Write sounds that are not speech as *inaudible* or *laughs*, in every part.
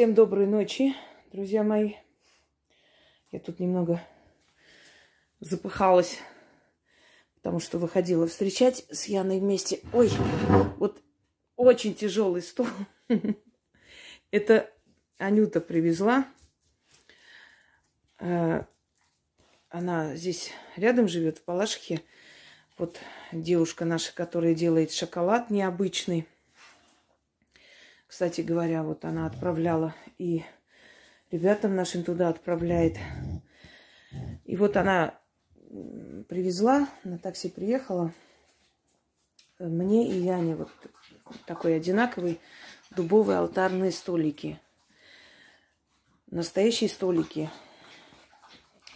Всем доброй ночи, друзья мои. Я тут немного запыхалась, потому что выходила встречать с Яной вместе. Ой, вот очень тяжелый стол. *laughs* Это Анюта привезла. Э, она здесь рядом живет, в Палашхе. Вот девушка наша, которая делает шоколад необычный – кстати говоря, вот она отправляла и ребятам нашим туда отправляет. И вот она привезла, на такси приехала. Мне и Яне вот такой одинаковый дубовые алтарные столики. Настоящие столики.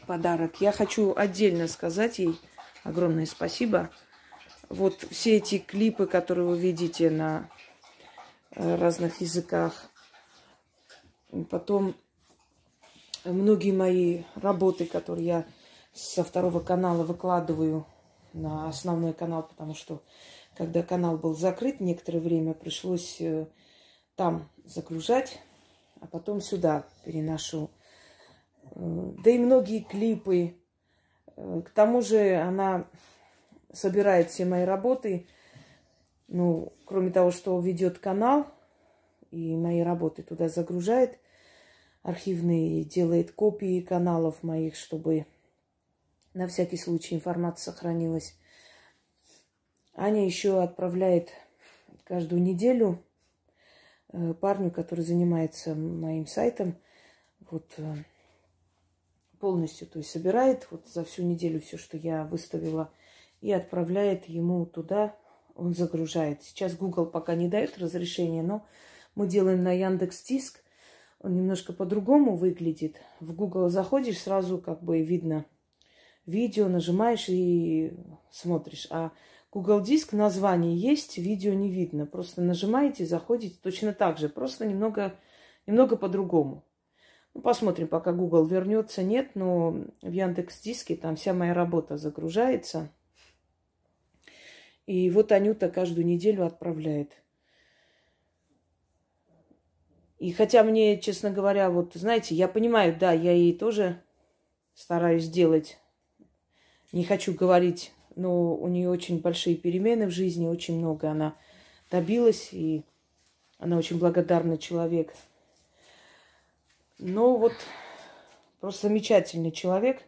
Подарок. Я хочу отдельно сказать ей огромное спасибо. Вот все эти клипы, которые вы видите на Э, разных языках. Потом многие мои работы, которые я со второго канала выкладываю на основной канал, потому что когда канал был закрыт, некоторое время пришлось э, там загружать, а потом сюда переношу. Э, да и многие клипы. К тому же она собирает все мои работы ну, кроме того, что ведет канал и мои работы туда загружает, архивные, делает копии каналов моих, чтобы на всякий случай информация сохранилась. Аня еще отправляет каждую неделю э, парню, который занимается моим сайтом, вот э, полностью, то есть собирает. Вот за всю неделю все, что я выставила, и отправляет ему туда он загружает. Сейчас Google пока не дает разрешения, но мы делаем на Яндекс Диск. Он немножко по-другому выглядит. В Google заходишь, сразу как бы видно видео, нажимаешь и смотришь. А Google Диск название есть, видео не видно. Просто нажимаете, заходите точно так же, просто немного, немного по-другому. Ну, посмотрим, пока Google вернется, нет, но в Яндекс Диске там вся моя работа загружается – и вот Анюта каждую неделю отправляет. И хотя мне, честно говоря, вот, знаете, я понимаю, да, я ей тоже стараюсь делать. Не хочу говорить, но у нее очень большие перемены в жизни, очень много она добилась, и она очень благодарный человек. Но вот просто замечательный человек.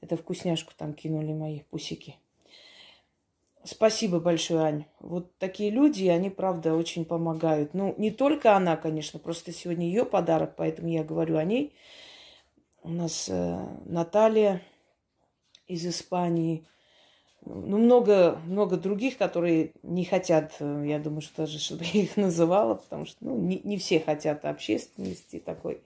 Это вкусняшку там кинули мои пусики. Спасибо большое, Ань. Вот такие люди, они, правда, очень помогают. Ну, не только она, конечно, просто сегодня ее подарок, поэтому я говорю о ней. У нас э, Наталья из Испании. Ну, много, много других, которые не хотят, э, я думаю, что даже, *laughs* чтобы я их называла, потому что ну, не, не все хотят общественности такой.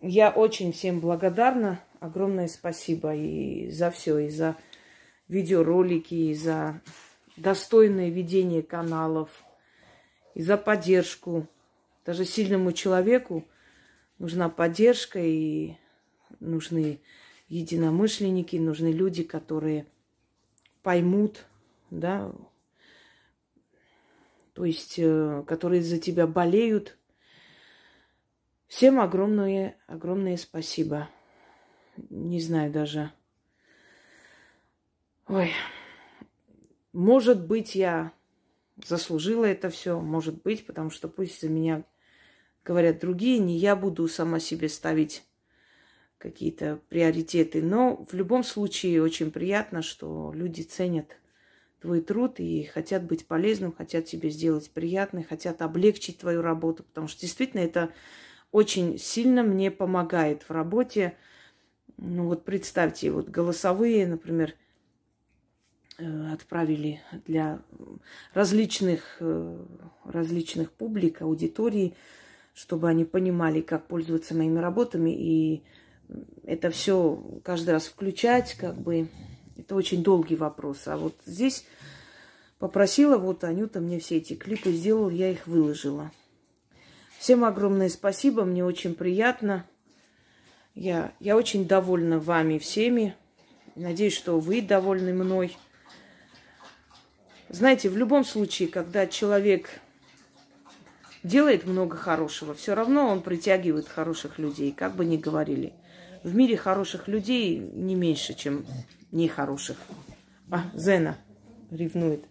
Я очень всем благодарна. Огромное спасибо и за все, и за видеоролики, и за достойное ведение каналов, и за поддержку. Даже сильному человеку нужна поддержка, и нужны единомышленники, нужны люди, которые поймут, да, то есть, э, которые за тебя болеют. Всем огромное, огромное спасибо. Не знаю даже, Ой, может быть, я заслужила это все, может быть, потому что пусть за меня говорят другие, не я буду сама себе ставить какие-то приоритеты. Но в любом случае очень приятно, что люди ценят твой труд и хотят быть полезным, хотят тебе сделать приятное, хотят облегчить твою работу, потому что действительно это очень сильно мне помогает в работе. Ну вот представьте, вот голосовые, например, отправили для различных, э, различных публик, аудиторий, чтобы они понимали, как пользоваться моими работами. И это все каждый раз включать, как бы, это очень долгий вопрос. А вот здесь попросила, вот Анюта мне все эти клипы сделала, я их выложила. Всем огромное спасибо, мне очень приятно. Я, я очень довольна вами всеми. Надеюсь, что вы довольны мной. Знаете, в любом случае, когда человек делает много хорошего. Все равно он притягивает хороших людей, как бы ни говорили. В мире хороших людей не меньше, чем нехороших. А, Зена ревнует.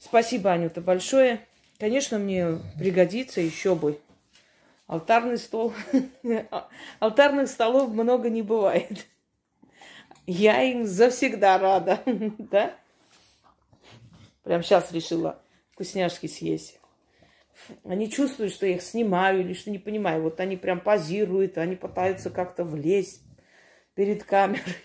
Спасибо, Анюта, большое. Конечно, мне пригодится еще бы. Алтарный стол. *laughs* Алтарных столов много не бывает. Я им завсегда рада, *laughs* да? Прям сейчас решила вкусняшки съесть. Они чувствуют, что я их снимаю или что не понимаю. Вот они прям позируют, они пытаются как-то влезть перед камерой.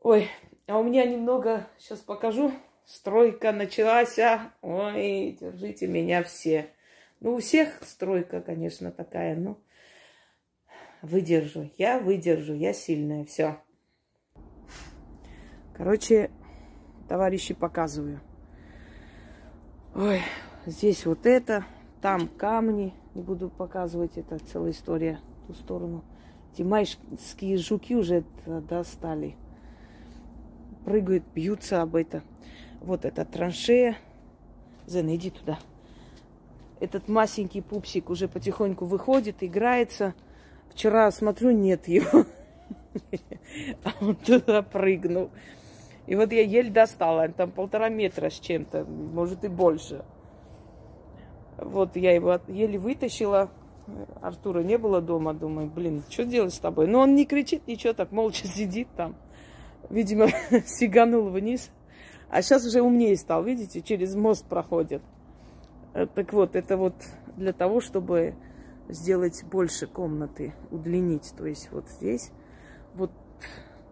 Ой, а у меня немного, сейчас покажу, стройка началась. А? Ой, держите меня все. Ну, у всех стройка, конечно, такая, но выдержу. Я выдержу, я сильная, все. Короче, товарищи, показываю. Ой, здесь вот это, там камни. Не буду показывать, это целая история ту сторону. Эти майские жуки уже достали. Прыгают, бьются об это. Вот это траншея. Зена, иди туда. Этот масенький пупсик уже потихоньку выходит, играется. Вчера смотрю, нет его. *laughs* А он туда прыгнул. И вот я еле достала, там полтора метра с чем-то, может и больше. Вот я его еле вытащила. Артура не было дома, думаю, блин, что делать с тобой? Но он не кричит, ничего, так молча *laughs* сидит там. Видимо, *laughs* сиганул вниз. А сейчас уже умнее стал, видите, через мост проходит. Э, так вот, это вот для того, чтобы сделать больше комнаты, удлинить. То есть вот здесь, вот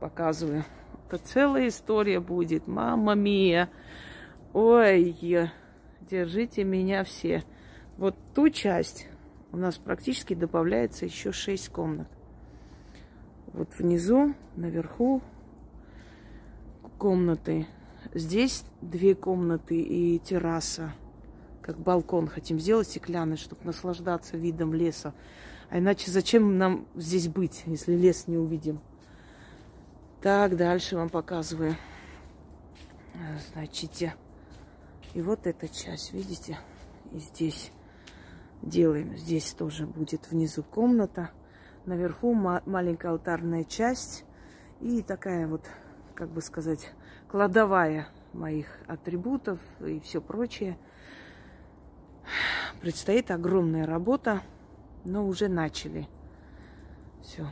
показываю. Это целая история будет. Мама мия. Ой, держите меня все. Вот ту часть у нас практически добавляется еще 6 комнат. Вот внизу, наверху комнаты. Здесь две комнаты и терраса. Как балкон хотим сделать стеклянный, чтобы наслаждаться видом леса. А иначе зачем нам здесь быть, если лес не увидим? Так, дальше вам показываю. Значит, и вот эта часть, видите? И здесь делаем. Здесь тоже будет внизу комната. Наверху маленькая алтарная часть. И такая вот, как бы сказать, кладовая моих атрибутов и все прочее. Предстоит огромная работа, но уже начали. Все.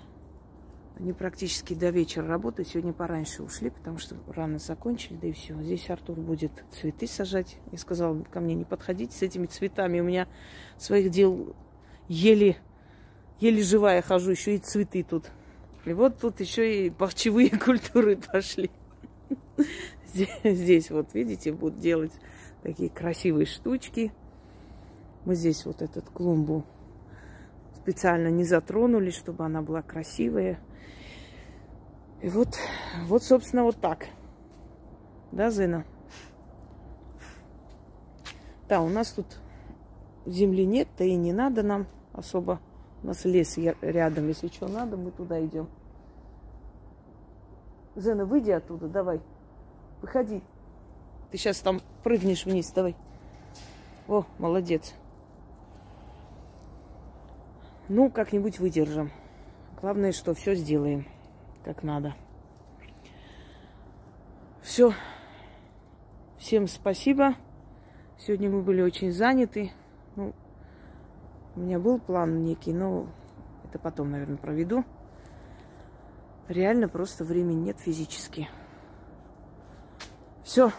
Они практически до вечера работают. Сегодня пораньше ушли, потому что рано закончили, да и все. Здесь Артур будет цветы сажать. Я сказала, ко мне не подходите с этими цветами. У меня своих дел еле, еле живая хожу, еще и цветы тут. И вот тут еще и бахчевые *laughs* культуры пошли. Здесь вот, видите, будут делать такие красивые штучки. Мы здесь вот этот клумбу специально не затронули, чтобы она была красивая. И вот, вот, собственно, вот так. Да, Зина? Да, у нас тут земли нет, да и не надо нам особо. У нас лес рядом, если что надо, мы туда идем. Зена, выйди оттуда, давай. Выходи. Ты сейчас там прыгнешь вниз, давай. О, молодец. Ну, как-нибудь выдержим. Главное, что все сделаем как надо. Все. Всем спасибо. Сегодня мы были очень заняты. Ну, у меня был план некий, но это потом, наверное, проведу. Реально просто времени нет физически. Все.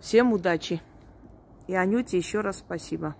Всем удачи. И Анюте еще раз спасибо.